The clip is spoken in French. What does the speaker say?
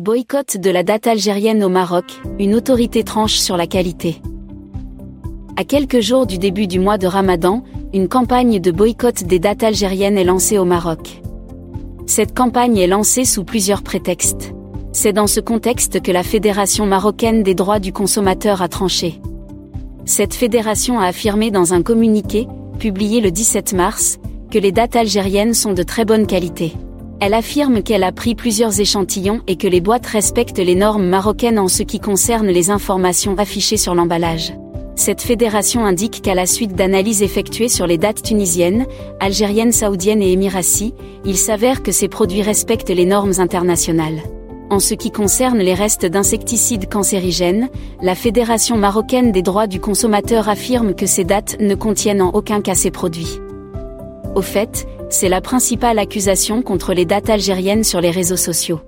Boycott de la date algérienne au Maroc, une autorité tranche sur la qualité. À quelques jours du début du mois de Ramadan, une campagne de boycott des dates algériennes est lancée au Maroc. Cette campagne est lancée sous plusieurs prétextes. C'est dans ce contexte que la Fédération marocaine des droits du consommateur a tranché. Cette fédération a affirmé dans un communiqué, publié le 17 mars, que les dates algériennes sont de très bonne qualité. Elle affirme qu'elle a pris plusieurs échantillons et que les boîtes respectent les normes marocaines en ce qui concerne les informations affichées sur l'emballage. Cette fédération indique qu'à la suite d'analyses effectuées sur les dates tunisiennes, algériennes, saoudiennes et émirassi, il s'avère que ces produits respectent les normes internationales. En ce qui concerne les restes d'insecticides cancérigènes, la Fédération marocaine des droits du consommateur affirme que ces dates ne contiennent en aucun cas ces produits. Au fait, c'est la principale accusation contre les dates algériennes sur les réseaux sociaux.